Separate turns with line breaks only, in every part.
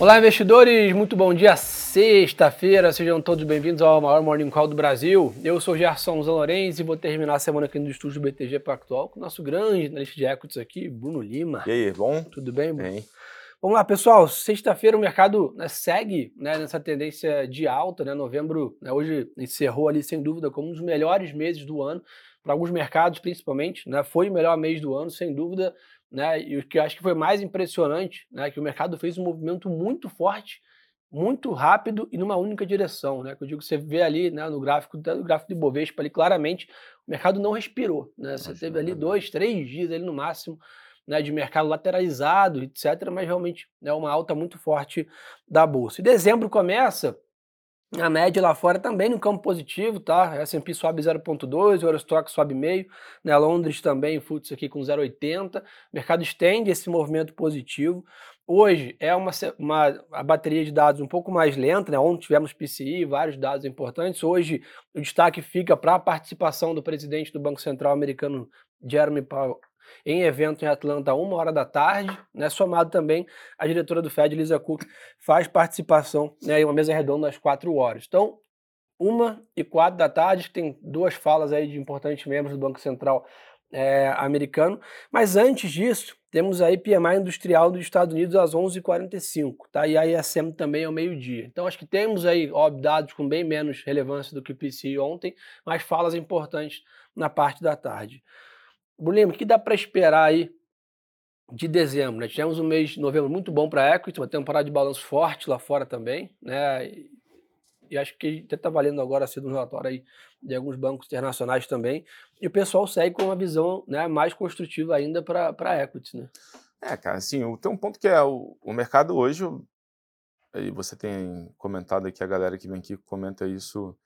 Olá, investidores! Muito bom dia, sexta-feira. Sejam todos bem-vindos ao maior Morning Call do Brasil. Eu sou Gerson Zanorenz e vou terminar a semana aqui no estúdio do BTG Pactual com o nosso grande analista de equities aqui, Bruno Lima.
E aí, bom?
Tudo bem, Bruno? Bem. Vamos lá, pessoal. Sexta-feira o mercado né, segue né, nessa tendência de alta. Né? Novembro, né, hoje encerrou ali, sem dúvida, como um dos melhores meses do ano, para alguns mercados principalmente. Né? Foi o melhor mês do ano, sem dúvida né? E o que eu acho que foi mais impressionante, né? Que o mercado fez um movimento muito forte, muito rápido e numa única direção, né? Que eu digo, você vê ali, né? No gráfico, no gráfico do Ibovespa ali claramente, o mercado não respirou, né? Você Acho teve ali dois, três dias ali no máximo, né? De mercado lateralizado, etc. Mas realmente é né, uma alta muito forte da bolsa. E dezembro começa a média lá fora também no campo positivo, tá? S&P sobe 0.2, o Eurostock sobe meio, né? Londres também, FTSE aqui com 0.80. O mercado estende esse movimento positivo. Hoje é uma, uma a bateria de dados um pouco mais lenta, né? Ontem tivemos PCI, vários dados importantes. Hoje o destaque fica para a participação do presidente do Banco Central americano, Jeremy Powell, em evento em Atlanta, uma hora da tarde, né, somado também a diretora do Fed, Lisa Cook, faz participação né, em uma mesa redonda às quatro horas. Então, uma e quatro da tarde, tem duas falas aí de importantes membros do Banco Central é, americano, mas antes disso, temos aí PMI industrial dos Estados Unidos às 11h45, tá? E a ISM também ao meio-dia. Então acho que temos aí, óbvio, dados com bem menos relevância do que o PCI ontem, mas falas importantes na parte da tarde. Bruno, o que dá para esperar aí de dezembro? Né? Tivemos um mês de novembro muito bom para a equity, uma temporada de balanço forte lá fora também, né? E, e acho que até está valendo agora cedo um relatório aí de alguns bancos internacionais também. E o pessoal segue com uma visão né, mais construtiva ainda para a equity, né?
É, cara, assim, tem um ponto que é o, o mercado hoje, aí você tem comentado aqui, a galera que vem aqui comenta isso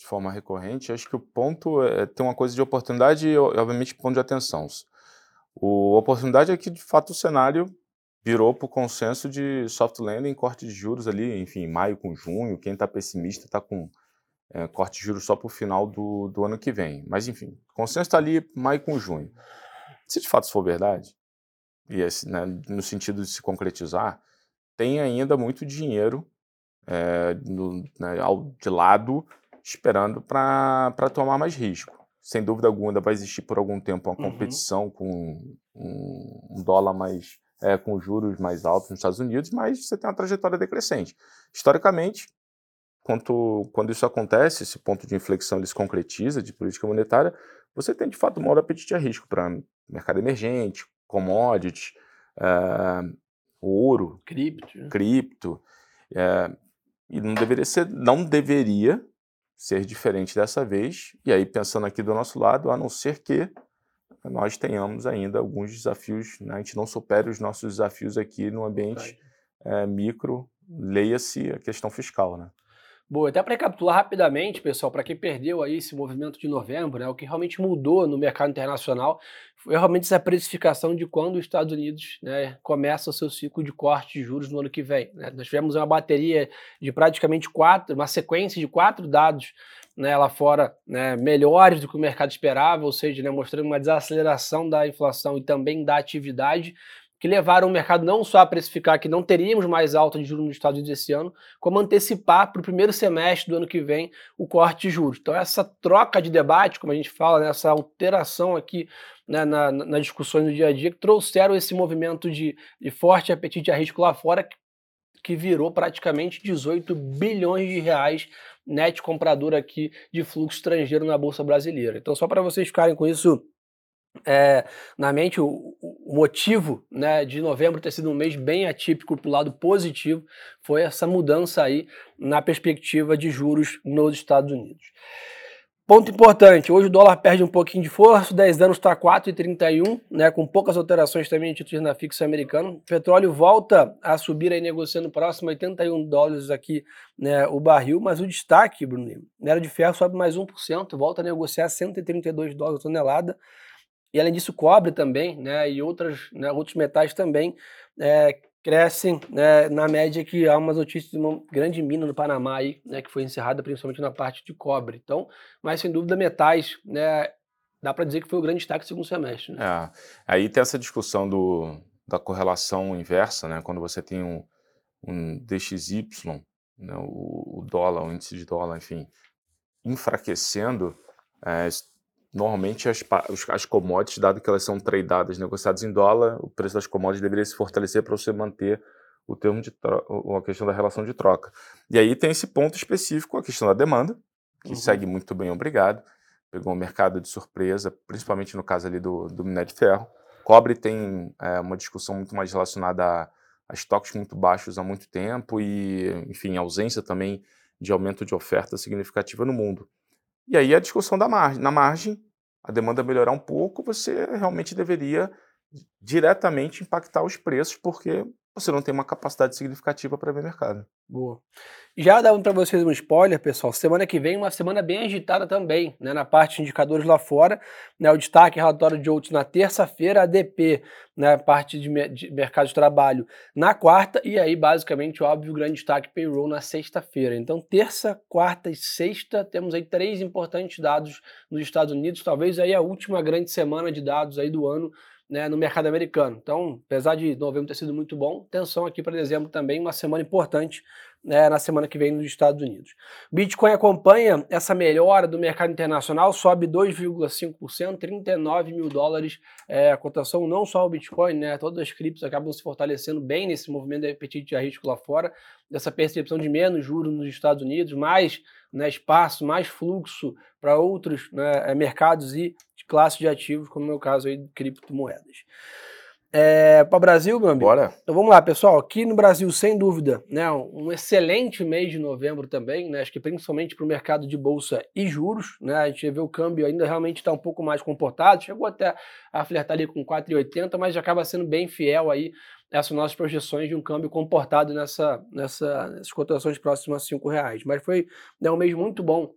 de forma recorrente, acho que o ponto é ter uma coisa de oportunidade e, obviamente, ponto de atenção. O, a oportunidade é que, de fato, o cenário virou para o consenso de soft landing, corte de juros ali, enfim, maio com junho. Quem está pessimista está com é, corte de juros só para o final do, do ano que vem. Mas, enfim, consenso está ali maio com junho. Se de fato isso for verdade, e esse, né, no sentido de se concretizar, tem ainda muito dinheiro é, no, né, ao, de lado esperando para tomar mais risco. Sem dúvida alguma, vai existir por algum tempo uma uhum. competição uhum. com um, um, dólar mais. É, com juros mais altos nos Estados Unidos, mas você tem uma trajetória decrescente. Historicamente, quando, quando isso acontece, esse ponto de inflexão ele se concretiza de política monetária, você tem de fato um maior apetite a risco para mercado emergente, commodities, é, ouro,
cripto,
cripto é, e não deveria ser, não deveria ser diferente dessa vez. E aí, pensando aqui do nosso lado, a não ser que nós tenhamos ainda alguns desafios, né? a gente não supere os nossos desafios aqui no ambiente é, micro, leia-se a questão fiscal, né?
Boa, até para recapitular rapidamente, pessoal, para quem perdeu aí esse movimento de novembro, né, o que realmente mudou no mercado internacional foi realmente essa precificação de quando os Estados Unidos né, começa o seu ciclo de corte de juros no ano que vem. Né? Nós tivemos uma bateria de praticamente quatro, uma sequência de quatro dados né, lá fora né, melhores do que o mercado esperava, ou seja, né, mostrando uma desaceleração da inflação e também da atividade, que levaram o mercado não só a precificar que não teríamos mais alta de juros nos Estados Unidos esse ano, como antecipar para o primeiro semestre do ano que vem o corte de juros. Então, essa troca de debate, como a gente fala, né, essa alteração aqui né, na, nas discussões do dia a dia, que trouxeram esse movimento de, de forte apetite a risco lá fora, que, que virou praticamente 18 bilhões de reais net comprador aqui de fluxo estrangeiro na Bolsa Brasileira. Então, só para vocês ficarem com isso é, na mente o, o, motivo né, de novembro ter sido um mês bem atípico para o lado positivo foi essa mudança aí na perspectiva de juros nos Estados Unidos. Ponto importante, hoje o dólar perde um pouquinho de força, 10 anos está 4,31, né, com poucas alterações também em títulos na fixa americana. O petróleo volta a subir aí negociando próximo a 81 dólares aqui né, o barril, mas o destaque, Bruno, minério de ferro sobe mais 1%, volta a negociar 132 dólares a tonelada. E além disso, cobre também, né, e outras, né, outros metais também é, crescem né, na média que há umas notícias de uma grande mina no Panamá aí, né, que foi encerrada principalmente na parte de cobre. Então, mas sem dúvida metais, né, dá para dizer que foi o grande destaque do segundo semestre. Né?
É, aí tem essa discussão do, da correlação inversa, né, quando você tem um, um DXY, né, o, o, dólar, o índice de dólar, enfim, enfraquecendo, é, normalmente as, as commodities, dado que elas são tradeadas, negociadas em dólar, o preço das commodities deveria se fortalecer para você manter o termo de a questão da relação de troca. E aí tem esse ponto específico, a questão da demanda, que uhum. segue muito bem, obrigado. Pegou o mercado de surpresa, principalmente no caso ali do, do minério de ferro. Cobre tem é, uma discussão muito mais relacionada a, a estoques muito baixos há muito tempo e, enfim, ausência também de aumento de oferta significativa no mundo. E aí a discussão da margem. Na margem, a demanda melhorar um pouco, você realmente deveria diretamente impactar os preços, porque você não tem uma capacidade significativa para ver mercado.
Boa. Já dando para vocês um spoiler, pessoal, semana que vem uma semana bem agitada também, né, na parte de indicadores lá fora, né, o destaque relatório de outros na terça-feira, ADP, né, parte de, de, mercado de trabalho na quarta e aí basicamente, óbvio, o grande destaque payroll na sexta-feira. Então, terça, quarta e sexta, temos aí três importantes dados nos Estados Unidos, talvez aí a última grande semana de dados aí do ano né, no mercado americano. Então, apesar de novembro ter sido muito bom, atenção aqui para dezembro também, uma semana importante né, na semana que vem nos Estados Unidos. Bitcoin acompanha essa melhora do mercado internacional, sobe 2,5%, 39 mil dólares é, a cotação, não só o Bitcoin, né, todas as criptos acabam se fortalecendo bem nesse movimento de apetite de risco lá fora, dessa percepção de menos juros nos Estados Unidos, mais né, espaço, mais fluxo para outros né, mercados e classes de ativos, como no meu caso aí criptomoedas. É, para o Brasil, meu amigo.
Bora.
Então vamos lá, pessoal. Aqui no Brasil, sem dúvida, né, um excelente mês de novembro também, né, acho que principalmente para o mercado de bolsa e juros. Né, a gente vê o câmbio ainda realmente está um pouco mais comportado, chegou até a flertar ali com 4,80, mas já acaba sendo bem fiel aí essas nossas projeções de um câmbio comportado nessa, nessa, nessas cotações próximas a 5 reais. Mas foi né, um mês muito bom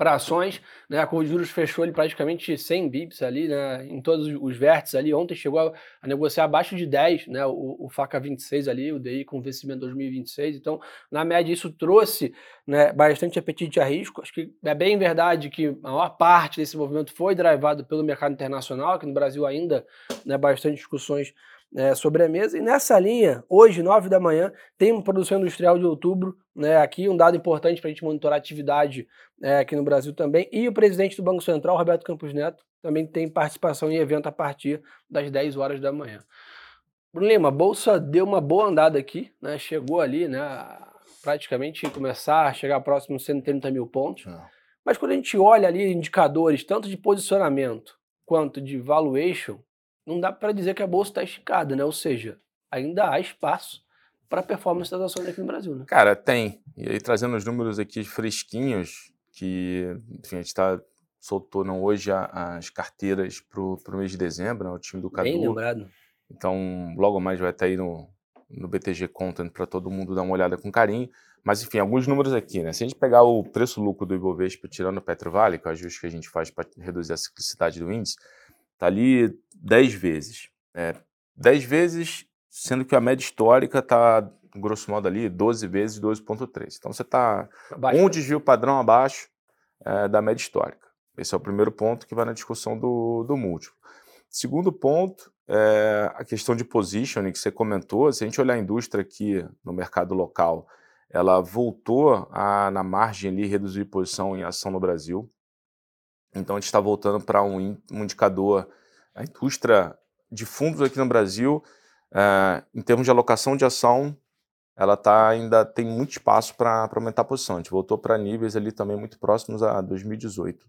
para ações, né? A curva de juros fechou ali praticamente 100 bips ali, né? Em todos os vértices ali. Ontem chegou a, a negociar abaixo de 10, né? O, o, FACA 26 ali, o DI com vencimento 2026. Então, na média, isso trouxe né, bastante apetite a risco. Acho que é bem verdade que a maior parte desse movimento foi drivado pelo mercado internacional, que no Brasil ainda, né, bastante discussões é, sobre a mesa. E nessa linha, hoje, 9 da manhã, tem uma produção industrial de outubro, né, aqui um dado importante para a gente monitorar a atividade é, aqui no Brasil também. E o presidente do Banco Central, Roberto Campos Neto, também tem participação em evento a partir das 10 horas da manhã. Bruno Lima, a Bolsa deu uma boa andada aqui, né, chegou ali, né, praticamente começar a chegar próximo de 130 mil pontos. É. Mas quando a gente olha ali indicadores, tanto de posicionamento quanto de valuation, não dá para dizer que a bolsa está esticada, né? Ou seja, ainda há espaço para a performance das ações aqui no Brasil, né?
Cara, tem. E aí trazendo os números aqui fresquinhos, que enfim, a gente está soltando hoje as carteiras para o mês de dezembro, né, o time do Cadu.
Bem lembrado.
Então, logo mais vai estar aí no, no BTG Content para todo mundo dar uma olhada com carinho. Mas, enfim, alguns números aqui, né? Se a gente pegar o preço-lucro do Ibovespa tirando o Petrovale, que é o ajuste que a gente faz para reduzir a ciclicidade do índice, Está ali 10 vezes. É, 10 vezes, sendo que a média histórica está, grosso modo, ali 12 vezes 12,3. Então você está um desvio padrão abaixo é, da média histórica. Esse é o primeiro ponto que vai na discussão do, do múltiplo. Segundo ponto, é a questão de positioning que você comentou. Se a gente olhar a indústria aqui no mercado local, ela voltou a, na margem ali, reduzir posição em ação no Brasil. Então a gente está voltando para um, um, indicador, a indústria de fundos aqui no Brasil, é, em termos de alocação de ação, ela tá, ainda tem muito espaço para aumentar a posição. A gente voltou para níveis ali também muito próximos a 2018,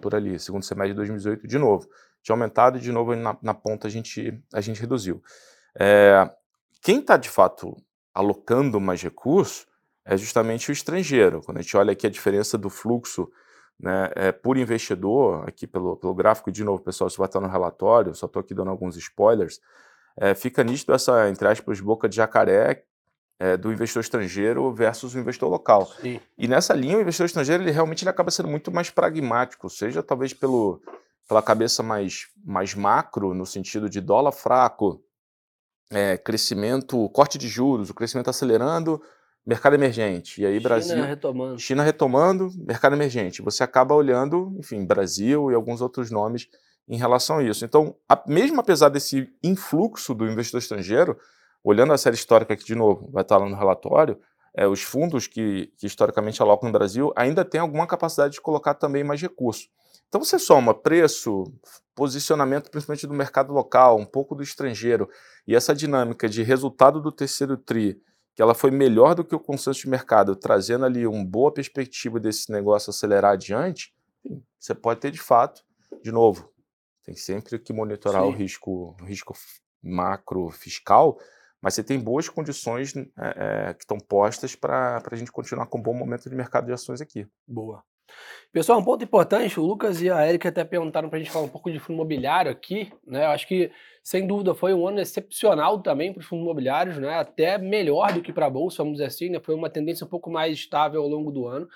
por ali, segundo semestre de 2018, de novo. Tinha aumentado e de novo na, na ponta a gente, a gente reduziu. É, quem está de fato alocando mais recursos é justamente o estrangeiro. Quando a gente olha aqui a diferença do fluxo né, é, por investidor, aqui pelo, pelo gráfico, de novo, pessoal, isso vai estar no relatório, só estou aqui dando alguns spoilers, é, fica nítido essa, entre aspas, boca de jacaré é, do investidor estrangeiro versus o investidor local. Sim. E nessa linha, o investidor estrangeiro, ele realmente ele acaba sendo muito mais pragmático, seja talvez pelo, pela cabeça mais, mais macro, no sentido de dólar fraco, é, crescimento, corte de juros, o crescimento acelerando, mercado emergente. E aí, China Brasil.
Retomando.
China retomando, mercado emergente. Você acaba olhando, enfim, Brasil e alguns outros nomes em relação a isso. Então, a, mesmo apesar desse influxo do investidor estrangeiro, olhando a série histórica aqui de novo, vai estar lá no relatório, é, os fundos que, que historicamente alocam no Brasil ainda têm alguma capacidade de colocar também mais recursos. Então você soma preço, posicionamento principalmente do mercado local, um pouco do estrangeiro, e essa dinâmica de resultado do terceiro TRI, que ela foi melhor do que o consenso de mercado, trazendo ali uma boa perspectiva desse negócio acelerar adiante, você pode ter de fato, de novo, tem sempre que monitorar Sim. o risco, o risco macro fiscal, mas você tem boas condições é, é, que estão postas para a gente continuar com um bom momento de mercado de ações aqui.
Boa. Pessoal, um ponto importante, o Lucas e a Erika até perguntaram para a gente falar um pouco de fundo imobiliário aqui, né? Eu acho que, sem dúvida, foi um ano excepcional também para os fundos imobiliários, né? Até melhor do que para a Bolsa, vamos dizer assim, né? Foi uma tendência um pouco mais estável ao longo do ano.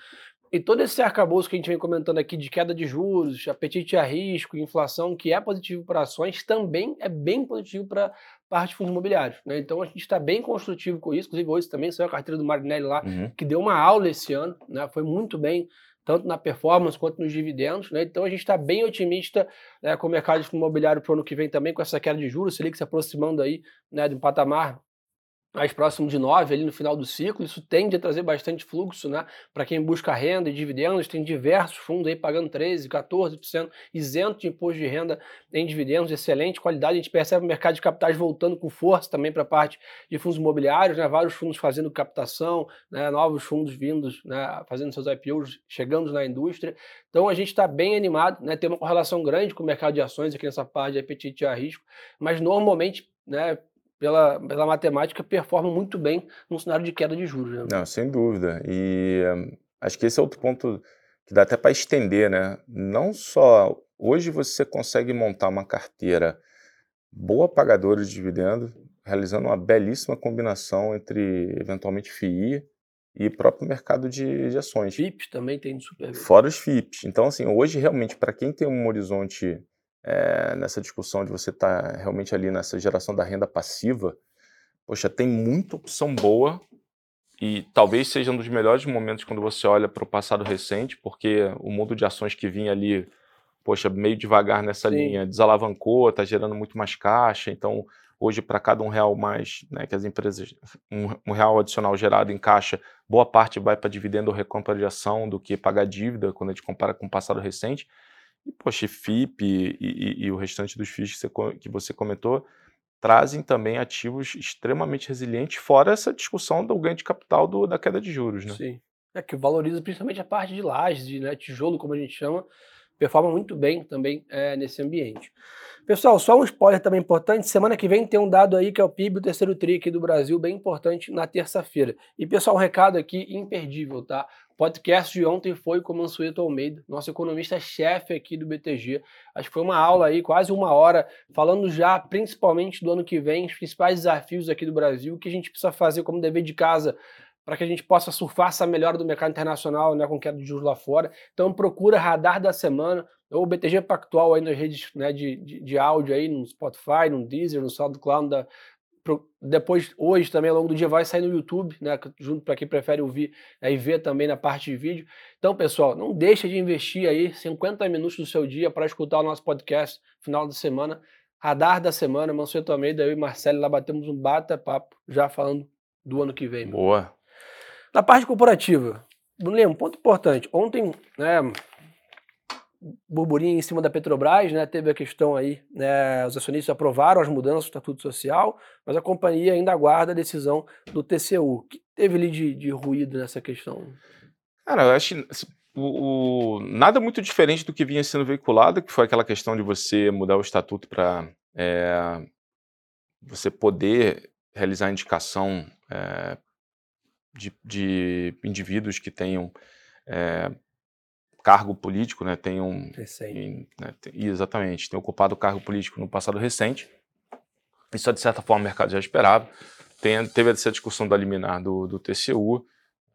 E todo esse arcabouço que a gente vem comentando aqui de queda de juros, apetite a risco, inflação, que é positivo para ações, também é bem positivo para parte de fundos imobiliários. Né? Então a gente está bem construtivo com isso. Inclusive, hoje também saiu a carteira do Marinelli lá, uhum. que deu uma aula esse ano, né? foi muito bem, tanto na performance quanto nos dividendos. Né? Então a gente está bem otimista né, com o mercado imobiliário para o ano que vem também, com essa queda de juros, que se aproximando aí né, de um patamar mais próximo de 9 ali no final do ciclo, isso tende a trazer bastante fluxo, né? Para quem busca renda e dividendos, tem diversos fundos aí pagando 13, 14%, isento de imposto de renda em dividendos, excelente qualidade. A gente percebe o mercado de capitais voltando com força também para a parte de fundos imobiliários, né? Vários fundos fazendo captação, né? Novos fundos vindos, né? Fazendo seus IPOs, chegando na indústria. Então a gente está bem animado, né? Tem uma correlação grande com o mercado de ações aqui nessa parte de apetite a risco, mas normalmente, né? Pela, pela matemática, performam muito bem num cenário de queda de juros. Né?
Não, sem dúvida. E um, acho que esse é outro ponto que dá até para estender, né? Não só hoje você consegue montar uma carteira boa pagadora de dividendos, realizando uma belíssima combinação entre eventualmente FII e próprio mercado de, de ações.
FIPS também tem super.
Fora os FIPS. Então, assim, hoje realmente para quem tem um horizonte é, nessa discussão de você estar tá realmente ali nessa geração da renda passiva, poxa, tem muita opção boa e talvez seja um dos melhores momentos quando você olha para o passado recente, porque o mundo de ações que vinha ali, poxa, meio devagar nessa Sim. linha, desalavancou, está gerando muito mais caixa, então hoje para cada um real mais, né, que as empresas, um, um, real adicional gerado em caixa, boa parte vai para dividendo ou recompra de ação do que pagar dívida, quando a gente compara com o passado recente. E, poxa, FIP e, e, e o restante dos FIIs que você, que você comentou trazem também ativos extremamente resilientes, fora essa discussão do ganho de capital do, da queda de juros, né?
Sim. É que valoriza principalmente a parte de lajes, de né, tijolo, como a gente chama, performa muito bem também é, nesse ambiente. Pessoal, só um spoiler também importante, semana que vem tem um dado aí que é o PIB, o terceiro TRI aqui do Brasil, bem importante na terça-feira. E pessoal, um recado aqui imperdível, tá? Podcast de ontem foi com o Mansueto Almeida, nosso economista-chefe aqui do BTG. Acho que foi uma aula aí, quase uma hora, falando já principalmente do ano que vem, os principais desafios aqui do Brasil, o que a gente precisa fazer como dever de casa para que a gente possa surfar essa melhora do mercado internacional, né, com queda de juros lá fora. Então procura Radar da Semana, ou BTG Pactual aí nas redes né, de, de, de, áudio aí, no Spotify, no Deezer, no SoundCloud, da, pro, depois, hoje também, ao longo do dia, vai sair no YouTube, né, junto para quem prefere ouvir né, e ver também na parte de vídeo. Então, pessoal, não deixa de investir aí 50 minutos do seu dia para escutar o nosso podcast final de semana, Radar da Semana, Mansueto Almeida, eu e Marcelo lá batemos um bata-papo já falando do ano que vem.
Boa.
Na parte corporativa, Bruno, um ponto importante. Ontem, né, burburinho em cima da Petrobras, né, teve a questão aí, né, os acionistas aprovaram as mudanças do Estatuto Social, mas a companhia ainda aguarda a decisão do TCU. O que teve ali de, de ruído nessa questão?
Cara, eu acho assim, o, o, nada muito diferente do que vinha sendo veiculado, que foi aquela questão de você mudar o estatuto para é, você poder realizar indicação é, de, de indivíduos que tenham é, cargo político, né, tenham em, né, tem, exatamente, tenham ocupado cargo político no passado recente. Isso de certa forma o mercado já esperava. Tem, teve essa discussão da liminar do, do TCU.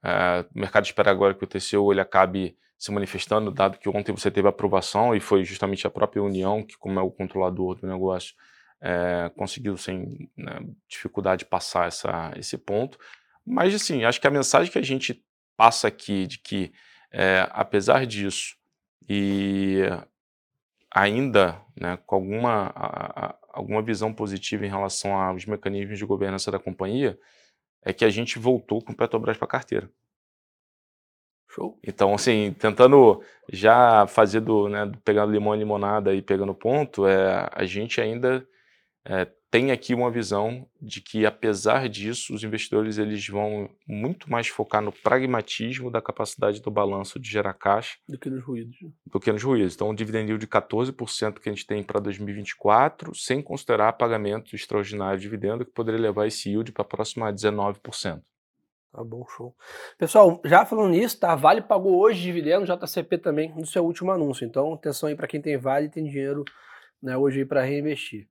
É, o mercado espera agora que o TCU ele acabe se manifestando, dado que ontem você teve aprovação e foi justamente a própria União, que como é o controlador do negócio, é, conseguiu sem né, dificuldade passar essa, esse ponto. Mas, assim, acho que a mensagem que a gente passa aqui de que, é, apesar disso, e ainda né, com alguma a, a, alguma visão positiva em relação aos mecanismos de governança da companhia, é que a gente voltou com o Petrobras para a carteira.
Show.
Então, assim, tentando já fazer do, né, pegando limão e limonada e pegando ponto, é, a gente ainda é, tem aqui uma visão de que, apesar disso, os investidores eles vão muito mais focar no pragmatismo da capacidade do balanço de gerar caixa
do que nos ruídos.
Do que nos ruídos. Então, um dividend yield de 14% que a gente tem para 2024, sem considerar pagamento extraordinário de dividendo, que poderia levar esse yield para próximo a 19%.
Tá bom, show. Pessoal, já falando nisso, tá? Vale pagou hoje dividendo, JCP também, no seu último anúncio. Então, atenção aí para quem tem Vale e tem dinheiro né, hoje aí para reinvestir.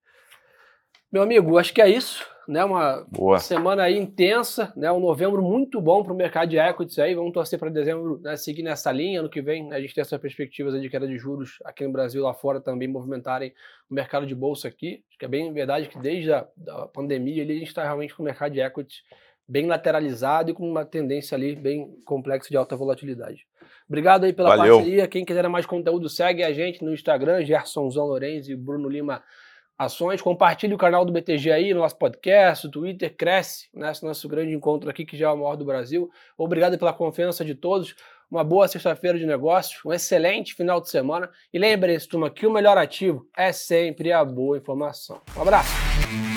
Meu amigo, acho que é isso, né? Uma
Boa.
semana aí intensa, né? Um novembro muito bom para o mercado de equities aí. Vamos torcer para dezembro né, seguir nessa linha. Ano que vem né, a gente tem essas perspectivas de queda de juros aqui no Brasil, lá fora também movimentarem o mercado de bolsa aqui. Acho que é bem verdade que desde a pandemia ali, a gente está realmente com o mercado de equities bem lateralizado e com uma tendência ali bem complexa de alta volatilidade. Obrigado aí pela
Valeu.
parceria. Quem quiser mais conteúdo, segue a gente no Instagram, Gersonzão Lourenço e Bruno Lima ações. Compartilhe o canal do BTG aí, nosso podcast, o Twitter, cresce nesse né, nosso grande encontro aqui, que já é o maior do Brasil. Obrigado pela confiança de todos. Uma boa sexta-feira de negócios, um excelente final de semana. E lembre-se, turma, que o melhor ativo é sempre a boa informação. Um abraço!